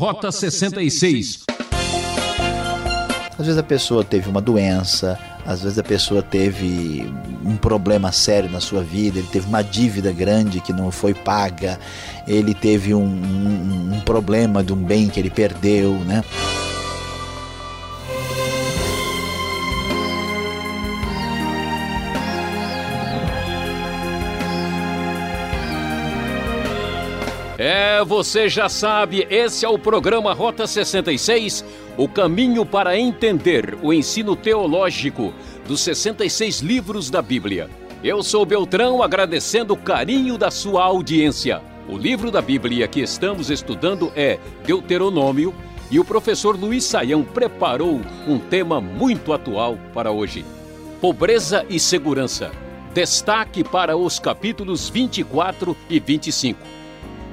Rota 66. Às vezes a pessoa teve uma doença, às vezes a pessoa teve um problema sério na sua vida, ele teve uma dívida grande que não foi paga, ele teve um, um, um problema de um bem que ele perdeu, né? Você já sabe, esse é o programa Rota 66, o caminho para entender o ensino teológico dos 66 livros da Bíblia. Eu sou Beltrão, agradecendo o carinho da sua audiência. O livro da Bíblia que estamos estudando é Deuteronômio e o professor Luiz Saião preparou um tema muito atual para hoje: pobreza e segurança. Destaque para os capítulos 24 e 25.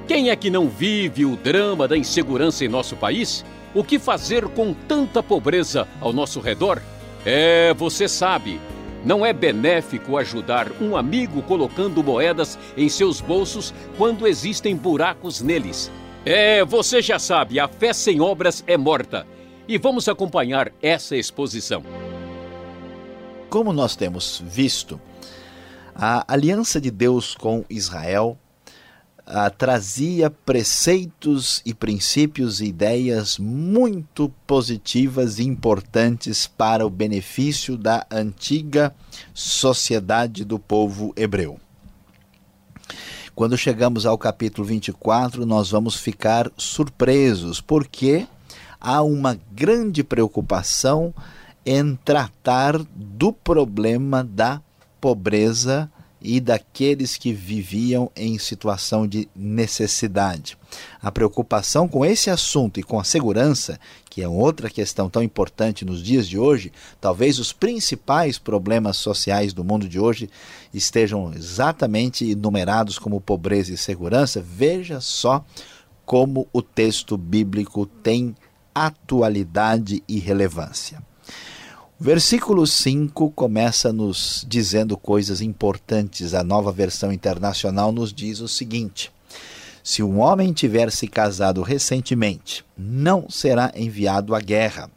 Quem é que não vive o drama da insegurança em nosso país? O que fazer com tanta pobreza ao nosso redor? É, você sabe, não é benéfico ajudar um amigo colocando moedas em seus bolsos quando existem buracos neles. É, você já sabe, a fé sem obras é morta. E vamos acompanhar essa exposição. Como nós temos visto, a aliança de Deus com Israel ah, trazia preceitos e princípios e ideias muito positivas e importantes para o benefício da antiga sociedade do povo hebreu. Quando chegamos ao capítulo 24, nós vamos ficar surpresos, porque há uma grande preocupação em tratar do problema da pobreza e daqueles que viviam em situação de necessidade. A preocupação com esse assunto e com a segurança, que é outra questão tão importante nos dias de hoje, talvez os principais problemas sociais do mundo de hoje estejam exatamente enumerados como pobreza e segurança. Veja só como o texto bíblico tem atualidade e relevância. Versículo 5 começa nos dizendo coisas importantes. A nova versão internacional nos diz o seguinte: Se um homem tiver se casado recentemente, não será enviado à guerra,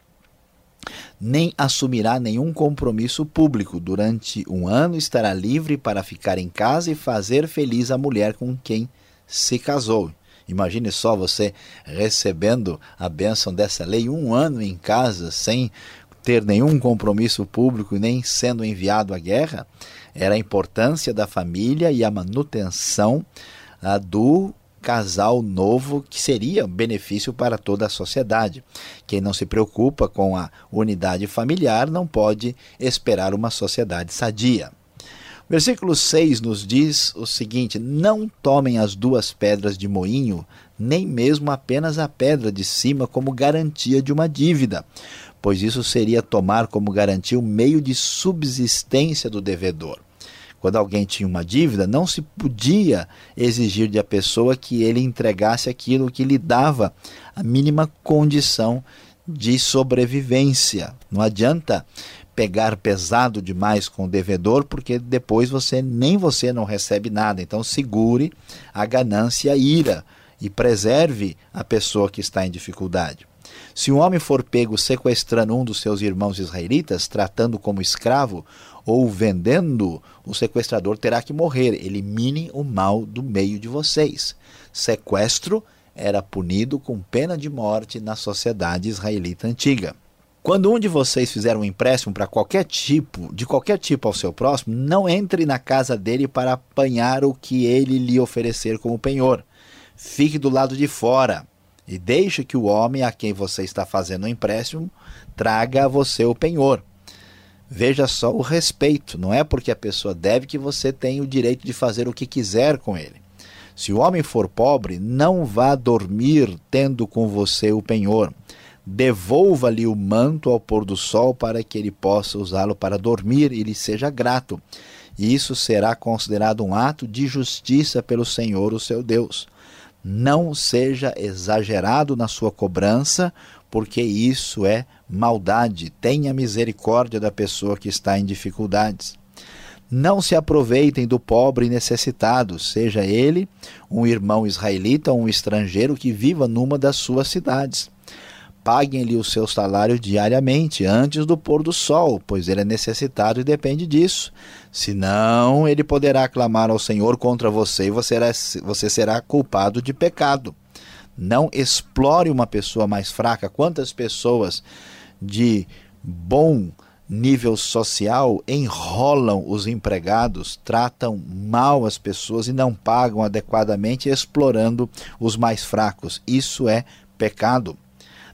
nem assumirá nenhum compromisso público. Durante um ano estará livre para ficar em casa e fazer feliz a mulher com quem se casou. Imagine só você recebendo a bênção dessa lei um ano em casa sem ter nenhum compromisso público nem sendo enviado à guerra, era a importância da família e a manutenção ah, do casal novo que seria benefício para toda a sociedade. Quem não se preocupa com a unidade familiar não pode esperar uma sociedade sadia. Versículo 6 nos diz o seguinte: Não tomem as duas pedras de moinho, nem mesmo apenas a pedra de cima, como garantia de uma dívida, pois isso seria tomar como garantia o meio de subsistência do devedor. Quando alguém tinha uma dívida, não se podia exigir de a pessoa que ele entregasse aquilo que lhe dava a mínima condição de sobrevivência. Não adianta pegar pesado demais com o devedor, porque depois você nem você não recebe nada. Então segure a ganância e a ira e preserve a pessoa que está em dificuldade. Se um homem for pego sequestrando um dos seus irmãos israelitas, tratando como escravo ou vendendo, o sequestrador terá que morrer. Elimine o mal do meio de vocês. Sequestro era punido com pena de morte na sociedade israelita antiga. Quando um de vocês fizer um empréstimo para qualquer tipo, de qualquer tipo ao seu próximo, não entre na casa dele para apanhar o que ele lhe oferecer como penhor. Fique do lado de fora e deixe que o homem a quem você está fazendo o um empréstimo traga a você o penhor. Veja só o respeito, não é porque a pessoa deve que você tem o direito de fazer o que quiser com ele. Se o homem for pobre, não vá dormir tendo com você o penhor. Devolva-lhe o manto ao pôr do sol para que ele possa usá-lo para dormir e lhe seja grato. E isso será considerado um ato de justiça pelo Senhor, o seu Deus. Não seja exagerado na sua cobrança, porque isso é maldade. Tenha misericórdia da pessoa que está em dificuldades. Não se aproveitem do pobre e necessitado, seja ele um irmão israelita ou um estrangeiro que viva numa das suas cidades. Paguem-lhe o seu salário diariamente, antes do pôr do sol, pois ele é necessitado e depende disso. Senão, ele poderá clamar ao Senhor contra você e você será, você será culpado de pecado. Não explore uma pessoa mais fraca. Quantas pessoas de bom nível social enrolam os empregados, tratam mal as pessoas e não pagam adequadamente, explorando os mais fracos. Isso é pecado.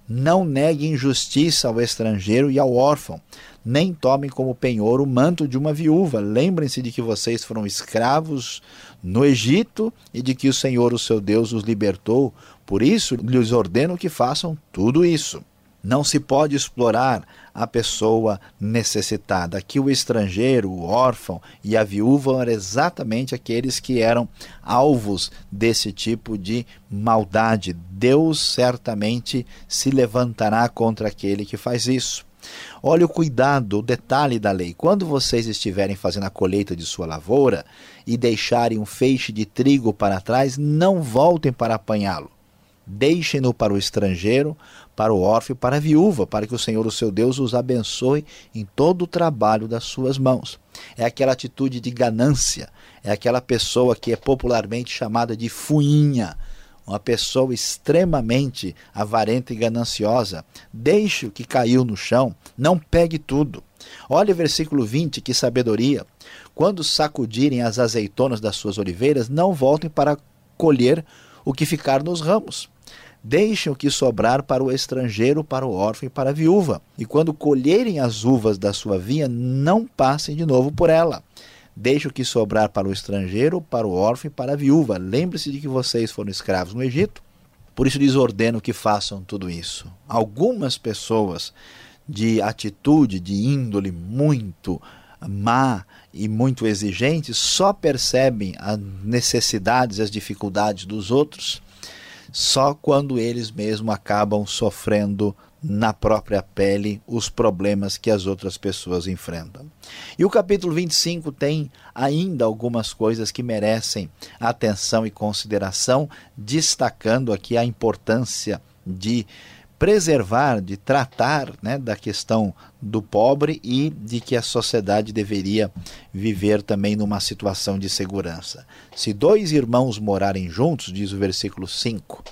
Não neguem injustiça ao estrangeiro e ao órfão, nem tomem como penhor o manto de uma viúva. Lembrem-se de que vocês foram escravos no Egito e de que o Senhor, o seu Deus, os libertou. Por isso, lhes ordeno que façam tudo isso. Não se pode explorar a pessoa necessitada. Aqui o estrangeiro, o órfão e a viúva eram exatamente aqueles que eram alvos desse tipo de maldade. Deus certamente se levantará contra aquele que faz isso. Olha o cuidado, o detalhe da lei. Quando vocês estiverem fazendo a colheita de sua lavoura e deixarem um feixe de trigo para trás, não voltem para apanhá-lo. Deixem-no para o estrangeiro, para o órfão para a viúva, para que o Senhor, o seu Deus, os abençoe em todo o trabalho das suas mãos. É aquela atitude de ganância, é aquela pessoa que é popularmente chamada de fuinha, uma pessoa extremamente avarenta e gananciosa. Deixe o que caiu no chão, não pegue tudo. Olha o versículo 20, que sabedoria. Quando sacudirem as azeitonas das suas oliveiras, não voltem para colher o que ficar nos ramos Deixem o que sobrar para o estrangeiro, para o órfão e para a viúva. E quando colherem as uvas da sua vinha, não passem de novo por ela. Deixe o que sobrar para o estrangeiro, para o órfão e para a viúva. Lembre-se de que vocês foram escravos no Egito. Por isso lhes ordeno que façam tudo isso. Algumas pessoas de atitude, de índole muito má e muito exigente, só percebem as necessidades, as dificuldades dos outros só quando eles mesmos acabam sofrendo na própria pele os problemas que as outras pessoas enfrentam. E o capítulo 25 tem ainda algumas coisas que merecem atenção e consideração, destacando aqui a importância de preservar, de tratar né, da questão do pobre e de que a sociedade deveria viver também numa situação de segurança. Se dois irmãos morarem juntos, diz o versículo 5,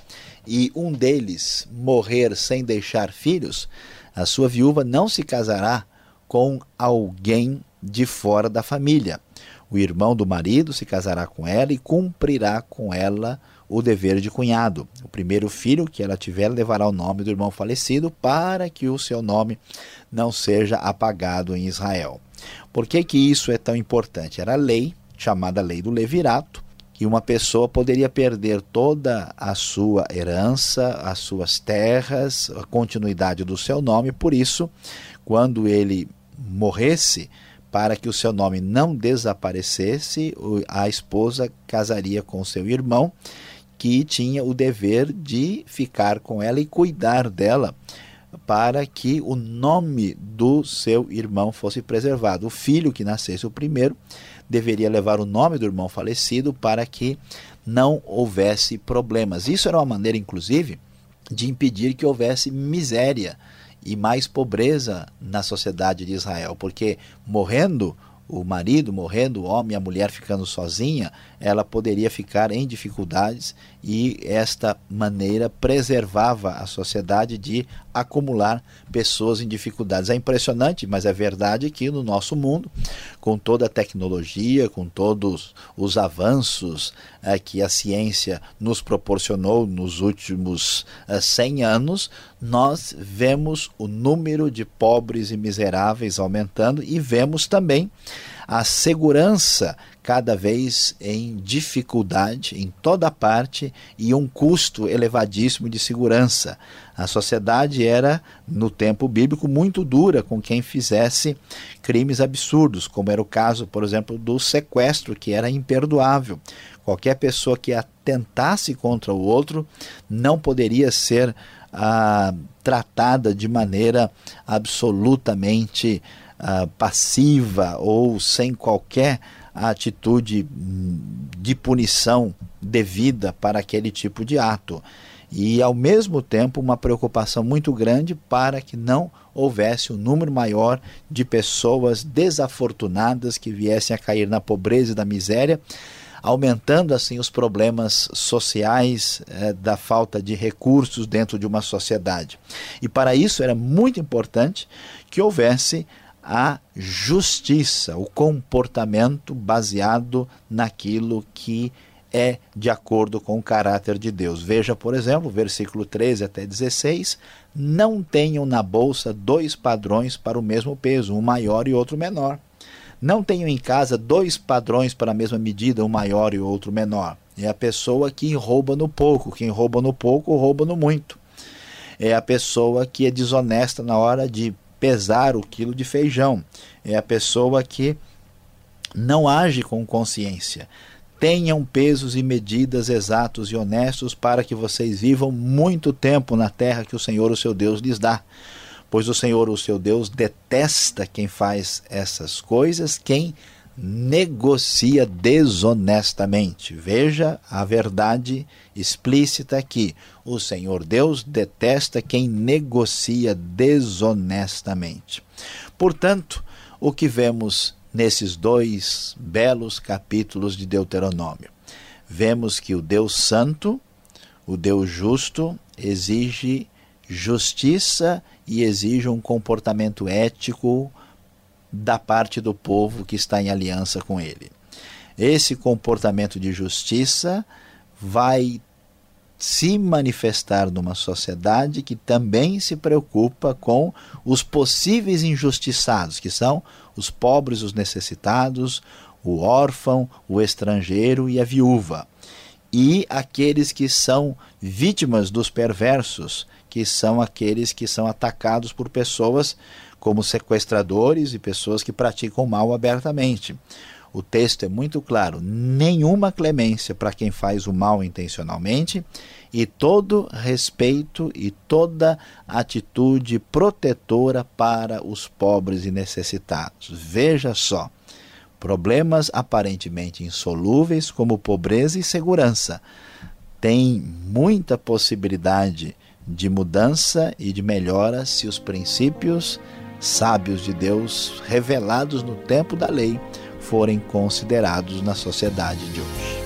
e um deles morrer sem deixar filhos, a sua viúva não se casará com alguém de fora da família. O irmão do marido se casará com ela e cumprirá com ela o dever de cunhado. O primeiro filho que ela tiver levará o nome do irmão falecido para que o seu nome não seja apagado em Israel. Por que, que isso é tão importante? Era a lei, chamada lei do levirato, que uma pessoa poderia perder toda a sua herança, as suas terras, a continuidade do seu nome, por isso, quando ele morresse, para que o seu nome não desaparecesse, a esposa casaria com seu irmão que tinha o dever de ficar com ela e cuidar dela para que o nome do seu irmão fosse preservado. O filho que nascesse o primeiro deveria levar o nome do irmão falecido para que não houvesse problemas. Isso era uma maneira, inclusive, de impedir que houvesse miséria e mais pobreza na sociedade de Israel, porque morrendo o marido morrendo, o homem a mulher ficando sozinha, ela poderia ficar em dificuldades e esta maneira preservava a sociedade de acumular pessoas em dificuldades. É impressionante, mas é verdade que no nosso mundo, com toda a tecnologia, com todos os avanços é, que a ciência nos proporcionou nos últimos é, 100 anos, nós vemos o número de pobres e miseráveis aumentando e vemos também a segurança cada vez em dificuldade em toda parte e um custo elevadíssimo de segurança. A sociedade era, no tempo bíblico, muito dura com quem fizesse crimes absurdos, como era o caso, por exemplo, do sequestro, que era imperdoável. Qualquer pessoa que atentasse contra o outro não poderia ser ah, tratada de maneira absolutamente uh, passiva ou sem qualquer atitude hum, de punição devida para aquele tipo de ato. E, ao mesmo tempo, uma preocupação muito grande para que não houvesse um número maior de pessoas desafortunadas que viessem a cair na pobreza e da miséria, aumentando assim os problemas sociais eh, da falta de recursos dentro de uma sociedade. E para isso era muito importante que houvesse a justiça, o comportamento baseado naquilo que é de acordo com o caráter de Deus. Veja, por exemplo, versículo 13 até 16: Não tenham na bolsa dois padrões para o mesmo peso, um maior e outro menor. Não tenham em casa dois padrões para a mesma medida, um maior e outro menor. É a pessoa que rouba no pouco, quem rouba no pouco, rouba no muito. É a pessoa que é desonesta na hora de pesar o quilo de feijão. É a pessoa que não age com consciência. Tenham pesos e medidas exatos e honestos para que vocês vivam muito tempo na terra que o Senhor, o seu Deus, lhes dá. Pois o Senhor, o seu Deus, detesta quem faz essas coisas, quem negocia desonestamente. Veja a verdade explícita aqui. O Senhor Deus detesta quem negocia desonestamente. Portanto, o que vemos nesses dois belos capítulos de Deuteronômio. Vemos que o Deus Santo, o Deus Justo, exige justiça e exige um comportamento ético da parte do povo que está em aliança com ele. Esse comportamento de justiça vai se manifestar numa sociedade que também se preocupa com os possíveis injustiçados, que são os pobres, os necessitados, o órfão, o estrangeiro e a viúva. E aqueles que são vítimas dos perversos, que são aqueles que são atacados por pessoas como sequestradores e pessoas que praticam mal abertamente. O texto é muito claro: nenhuma clemência para quem faz o mal intencionalmente e todo respeito e toda atitude protetora para os pobres e necessitados. Veja só, problemas aparentemente insolúveis como pobreza e segurança têm muita possibilidade de mudança e de melhora se os princípios sábios de Deus revelados no tempo da lei forem considerados na sociedade de hoje.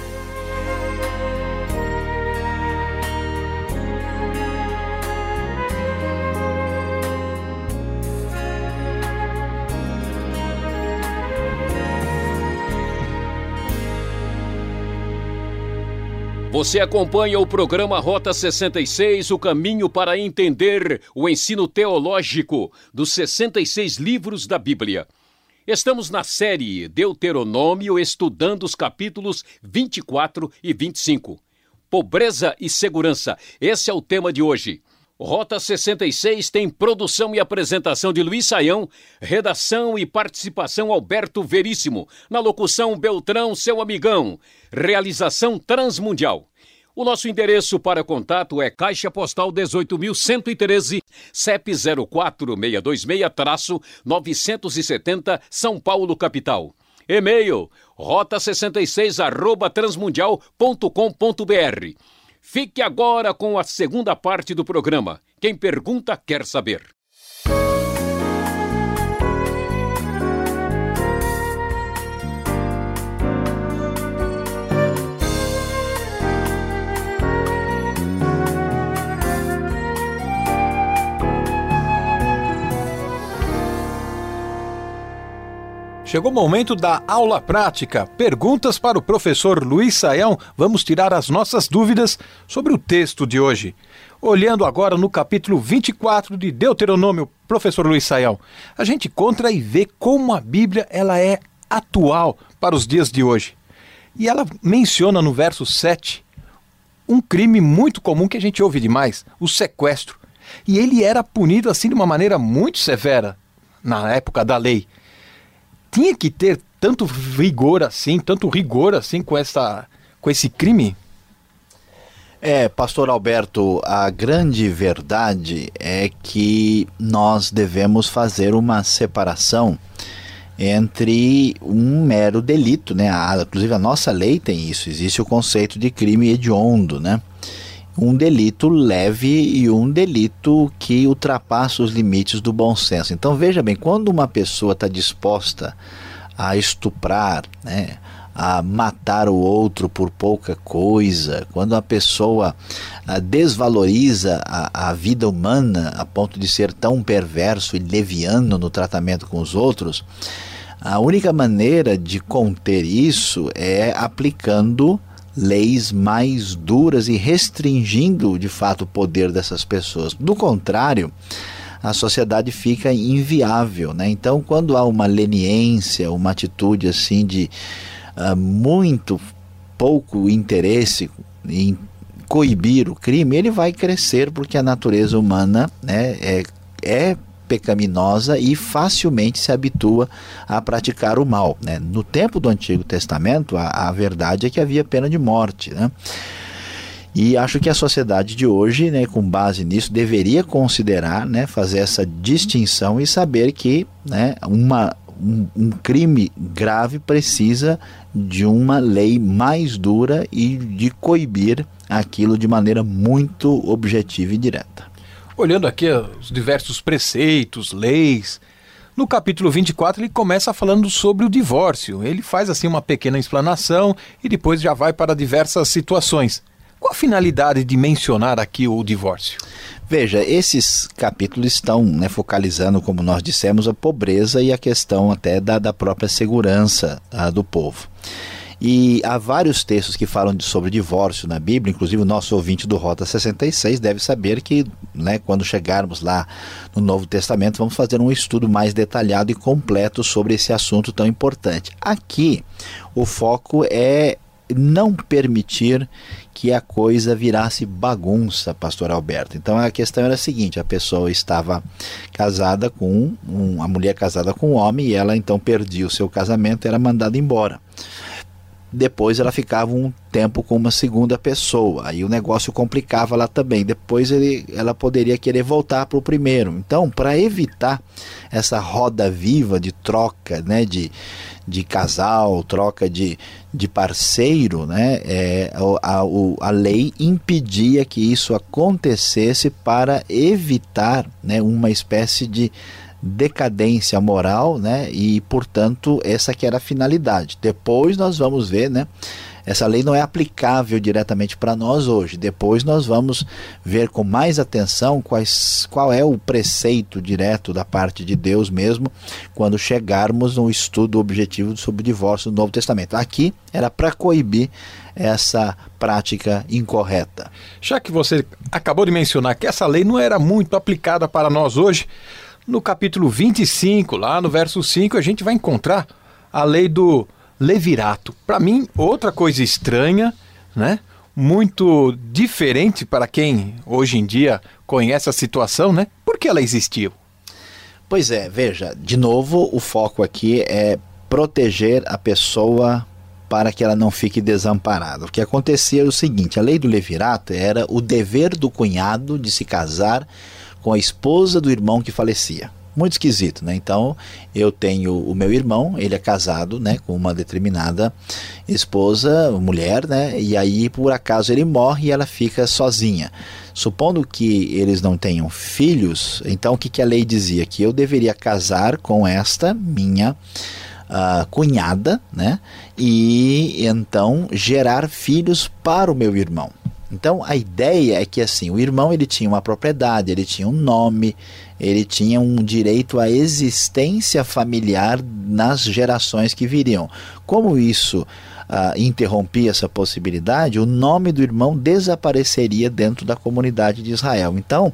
Você acompanha o programa Rota 66, o caminho para entender o ensino teológico dos 66 livros da Bíblia. Estamos na série Deuteronômio estudando os capítulos 24 e 25. Pobreza e segurança. Esse é o tema de hoje. Rota 66 tem produção e apresentação de Luiz Saião, redação e participação Alberto Veríssimo, na locução Beltrão, seu amigão. Realização Transmundial. O nosso endereço para contato é Caixa Postal 18.113, CEP 04626-970, São Paulo, capital. E-mail rota66 arroba transmundial.com.br. Fique agora com a segunda parte do programa. Quem pergunta quer saber. Chegou o momento da aula prática. Perguntas para o professor Luiz Saião. Vamos tirar as nossas dúvidas sobre o texto de hoje. Olhando agora no capítulo 24 de Deuteronômio, professor Luiz Saião, a gente encontra e vê como a Bíblia ela é atual para os dias de hoje. E ela menciona no verso 7 um crime muito comum que a gente ouve demais, o sequestro. E ele era punido assim de uma maneira muito severa na época da lei tinha que ter tanto rigor assim, tanto rigor assim com essa com esse crime? É, pastor Alberto, a grande verdade é que nós devemos fazer uma separação entre um mero delito, né? A, inclusive a nossa lei tem isso, existe o conceito de crime hediondo, né? Um delito leve e um delito que ultrapassa os limites do bom senso. Então veja bem, quando uma pessoa está disposta a estuprar, né? a matar o outro por pouca coisa, quando a pessoa ah, desvaloriza a, a vida humana a ponto de ser tão perverso e leviano no tratamento com os outros, a única maneira de conter isso é aplicando leis mais duras e restringindo de fato o poder dessas pessoas. Do contrário, a sociedade fica inviável, né? Então, quando há uma leniência, uma atitude assim de uh, muito pouco interesse em coibir o crime, ele vai crescer porque a natureza humana né, é, é pecaminosa e facilmente se habitua a praticar o mal. Né? No tempo do Antigo Testamento, a, a verdade é que havia pena de morte. Né? E acho que a sociedade de hoje, né, com base nisso, deveria considerar, né, fazer essa distinção e saber que né, uma, um, um, crime grave precisa de uma lei mais dura e de coibir aquilo de maneira muito objetiva e direta. Olhando aqui os diversos preceitos, leis, no capítulo 24 ele começa falando sobre o divórcio. Ele faz assim uma pequena explanação e depois já vai para diversas situações. Qual a finalidade de mencionar aqui o divórcio? Veja, esses capítulos estão né, focalizando, como nós dissemos, a pobreza e a questão até da, da própria segurança uh, do povo. E há vários textos que falam de, sobre divórcio na Bíblia, inclusive o nosso ouvinte do Rota 66 deve saber que, né, quando chegarmos lá no Novo Testamento, vamos fazer um estudo mais detalhado e completo sobre esse assunto tão importante. Aqui, o foco é não permitir que a coisa virasse bagunça, pastor Alberto. Então a questão era a seguinte: a pessoa estava casada com um, a mulher casada com um homem e ela então perdia o seu casamento, era mandada embora depois ela ficava um tempo com uma segunda pessoa. Aí o negócio complicava lá também. Depois ele, ela poderia querer voltar para o primeiro. Então, para evitar essa roda viva de troca, né, de, de casal, troca de, de parceiro, né, é, a, a, a lei impedia que isso acontecesse para evitar né, uma espécie de decadência moral, né? E portanto essa que era a finalidade. Depois nós vamos ver, né? Essa lei não é aplicável diretamente para nós hoje. Depois nós vamos ver com mais atenção quais, qual é o preceito direto da parte de Deus mesmo quando chegarmos no estudo objetivo sobre o divórcio do Novo Testamento. Aqui era para coibir essa prática incorreta. Já que você acabou de mencionar que essa lei não era muito aplicada para nós hoje, no capítulo 25, lá no verso 5, a gente vai encontrar a lei do levirato. Para mim, outra coisa estranha, né? Muito diferente para quem hoje em dia conhece a situação, né? Por que ela existiu? Pois é, veja, de novo, o foco aqui é proteger a pessoa para que ela não fique desamparada. O que acontecia é o seguinte: a lei do levirato era o dever do cunhado de se casar com a esposa do irmão que falecia. Muito esquisito, né? Então, eu tenho o meu irmão, ele é casado, né, com uma determinada esposa, mulher, né? E aí, por acaso, ele morre e ela fica sozinha. Supondo que eles não tenham filhos, então o que, que a lei dizia? Que eu deveria casar com esta minha uh, cunhada, né? E então gerar filhos para o meu irmão. Então a ideia é que assim, o irmão ele tinha uma propriedade, ele tinha um nome, ele tinha um direito à existência familiar nas gerações que viriam. Como isso uh, interrompia essa possibilidade, o nome do irmão desapareceria dentro da comunidade de Israel. Então,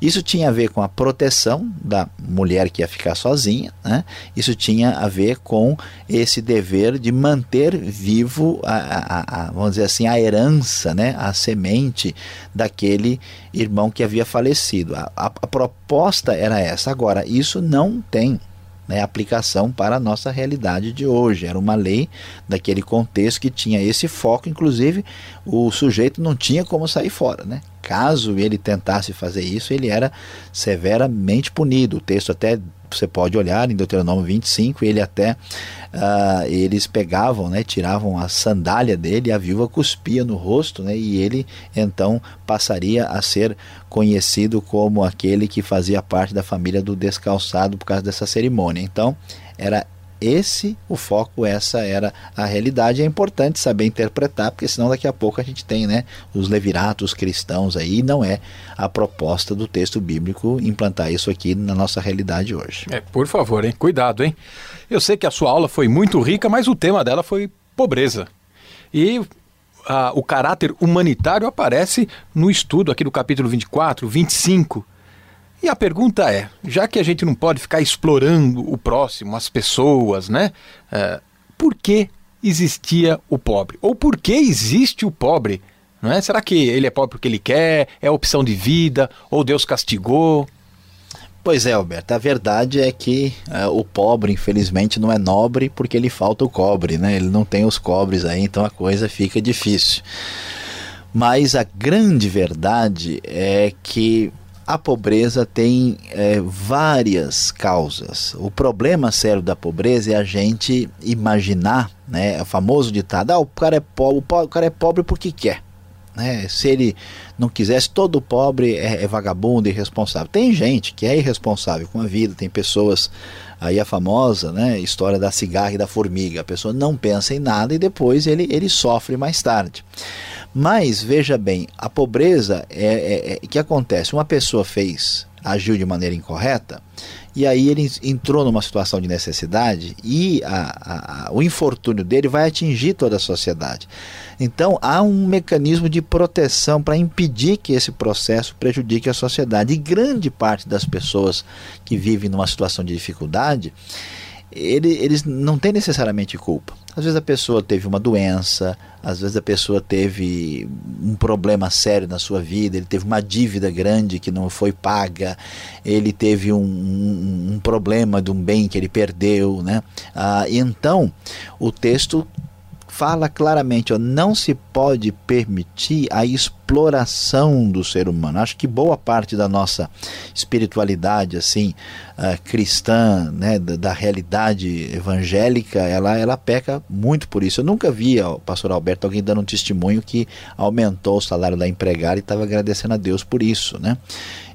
isso tinha a ver com a proteção da mulher que ia ficar sozinha, né? isso tinha a ver com esse dever de manter vivo, a, a, a, vamos dizer assim, a herança, né? a semente daquele irmão que havia falecido. a proposta era essa. Agora, isso não tem né, aplicação para a nossa realidade de hoje. Era uma lei daquele contexto que tinha esse foco, inclusive o sujeito não tinha como sair fora. Né? Caso ele tentasse fazer isso, ele era severamente punido. O texto até você pode olhar em Deuteronômio 25, ele até uh, eles pegavam, né, tiravam a sandália dele, a viúva cuspia no rosto, né, e ele então passaria a ser conhecido como aquele que fazia parte da família do descalçado por causa dessa cerimônia. Então, era esse o foco, essa era a realidade. É importante saber interpretar, porque senão daqui a pouco a gente tem né, os leviratos cristãos aí, e não é a proposta do texto bíblico implantar isso aqui na nossa realidade hoje. É, por favor, hein? Cuidado, hein? Eu sei que a sua aula foi muito rica, mas o tema dela foi pobreza. E a, o caráter humanitário aparece no estudo aqui do capítulo 24, 25 e a pergunta é: já que a gente não pode ficar explorando o próximo, as pessoas, né? É, por que existia o pobre? Ou por que existe o pobre? Não é? Será que ele é pobre porque ele quer? É opção de vida? Ou Deus castigou? Pois é, Alberto, a verdade é que é, o pobre, infelizmente, não é nobre porque lhe falta o cobre, né? Ele não tem os cobres aí, então a coisa fica difícil. Mas a grande verdade é que a pobreza tem é, várias causas. O problema sério da pobreza é a gente imaginar, né, o famoso ditado, ah, o cara é pobre, o cara é pobre porque quer. Né? Se ele não quisesse, todo pobre é, é vagabundo, irresponsável. Tem gente que é irresponsável com a vida, tem pessoas, aí a famosa né, história da cigarra e da formiga, a pessoa não pensa em nada e depois ele, ele sofre mais tarde. Mas veja bem, a pobreza é, é, é que acontece. Uma pessoa fez, agiu de maneira incorreta, e aí ele entrou numa situação de necessidade e a, a, o infortúnio dele vai atingir toda a sociedade. Então há um mecanismo de proteção para impedir que esse processo prejudique a sociedade. E grande parte das pessoas que vivem numa situação de dificuldade ele, eles não têm necessariamente culpa. Às vezes a pessoa teve uma doença, às vezes a pessoa teve um problema sério na sua vida, ele teve uma dívida grande que não foi paga, ele teve um, um, um problema de um bem que ele perdeu, né? Ah, então o texto fala claramente, ó, não se pode permitir a exploração do ser humano. Acho que boa parte da nossa espiritualidade assim uh, cristã, né, da, da, realidade evangélica, ela ela peca muito por isso. Eu nunca vi, ó, pastor Alberto, alguém dando um testemunho que aumentou o salário da empregada e estava agradecendo a Deus por isso, né?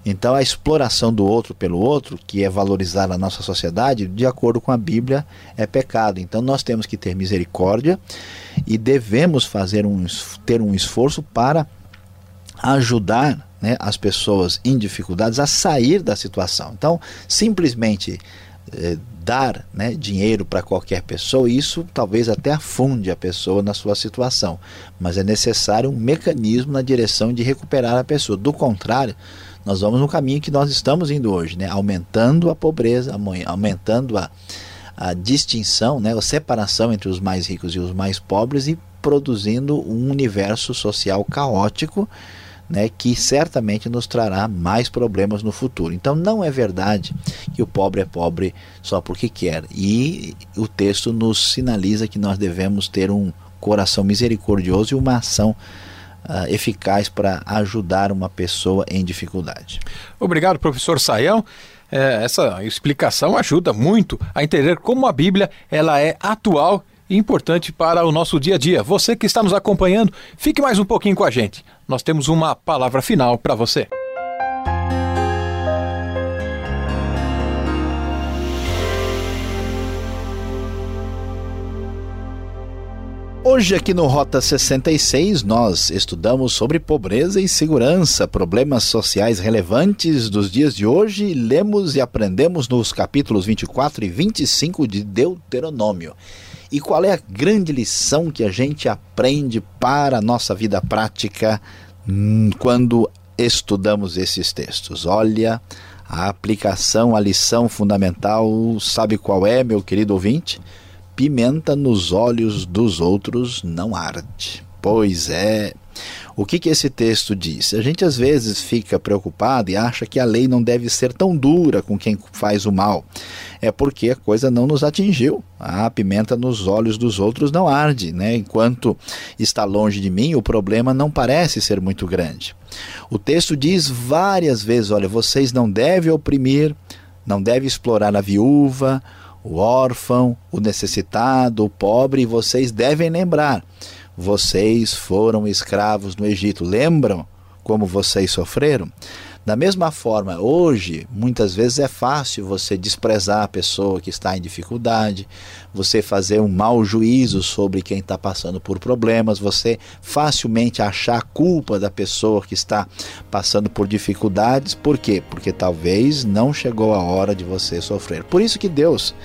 Então, a exploração do outro pelo outro, que é valorizar na nossa sociedade, de acordo com a Bíblia, é pecado. Então, nós temos que ter misericórdia e devemos fazer um, ter um esforço para ajudar né, as pessoas em dificuldades a sair da situação. Então, simplesmente eh, dar né, dinheiro para qualquer pessoa, isso talvez até afunde a pessoa na sua situação, mas é necessário um mecanismo na direção de recuperar a pessoa. Do contrário, nós vamos no caminho que nós estamos indo hoje, né? aumentando a pobreza, aumentando a, a distinção, né? a separação entre os mais ricos e os mais pobres e produzindo um universo social caótico né, que certamente nos trará mais problemas no futuro. Então não é verdade que o pobre é pobre só porque quer. E o texto nos sinaliza que nós devemos ter um coração misericordioso e uma ação uh, eficaz para ajudar uma pessoa em dificuldade. Obrigado, professor Saião. É, essa explicação ajuda muito a entender como a Bíblia ela é atual e importante para o nosso dia a dia. Você que está nos acompanhando, fique mais um pouquinho com a gente. Nós temos uma palavra final para você. Hoje, aqui no Rota 66, nós estudamos sobre pobreza e segurança, problemas sociais relevantes dos dias de hoje. Lemos e aprendemos nos capítulos 24 e 25 de Deuteronômio. E qual é a grande lição que a gente aprende para a nossa vida prática hum, quando estudamos esses textos? Olha, a aplicação, a lição fundamental, sabe qual é, meu querido ouvinte? Pimenta nos olhos dos outros não arde. Pois é. O que, que esse texto diz? A gente às vezes fica preocupado e acha que a lei não deve ser tão dura com quem faz o mal. É porque a coisa não nos atingiu. A pimenta nos olhos dos outros não arde, né? Enquanto está longe de mim, o problema não parece ser muito grande. O texto diz várias vezes: olha, vocês não devem oprimir, não devem explorar a viúva, o órfão, o necessitado, o pobre, vocês devem lembrar vocês foram escravos no Egito. Lembram como vocês sofreram? Da mesma forma, hoje, muitas vezes é fácil você desprezar a pessoa que está em dificuldade, você fazer um mau juízo sobre quem está passando por problemas, você facilmente achar a culpa da pessoa que está passando por dificuldades. Por quê? Porque talvez não chegou a hora de você sofrer. Por isso que Deus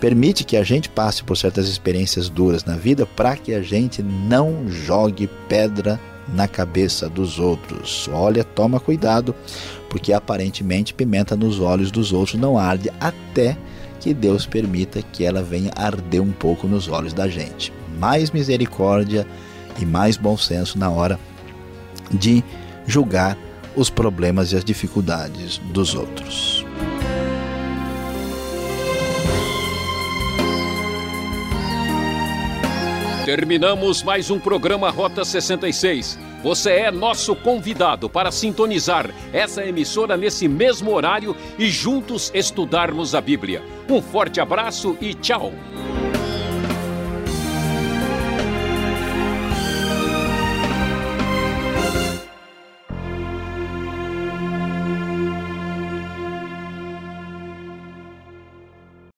permite que a gente passe por certas experiências duras na vida para que a gente não jogue pedra na cabeça dos outros. Olha, toma cuidado, porque aparentemente pimenta nos olhos dos outros não arde até que Deus permita que ela venha arder um pouco nos olhos da gente. Mais misericórdia e mais bom senso na hora de julgar os problemas e as dificuldades dos outros. Terminamos mais um programa Rota 66. Você é nosso convidado para sintonizar essa emissora nesse mesmo horário e juntos estudarmos a Bíblia. Um forte abraço e tchau!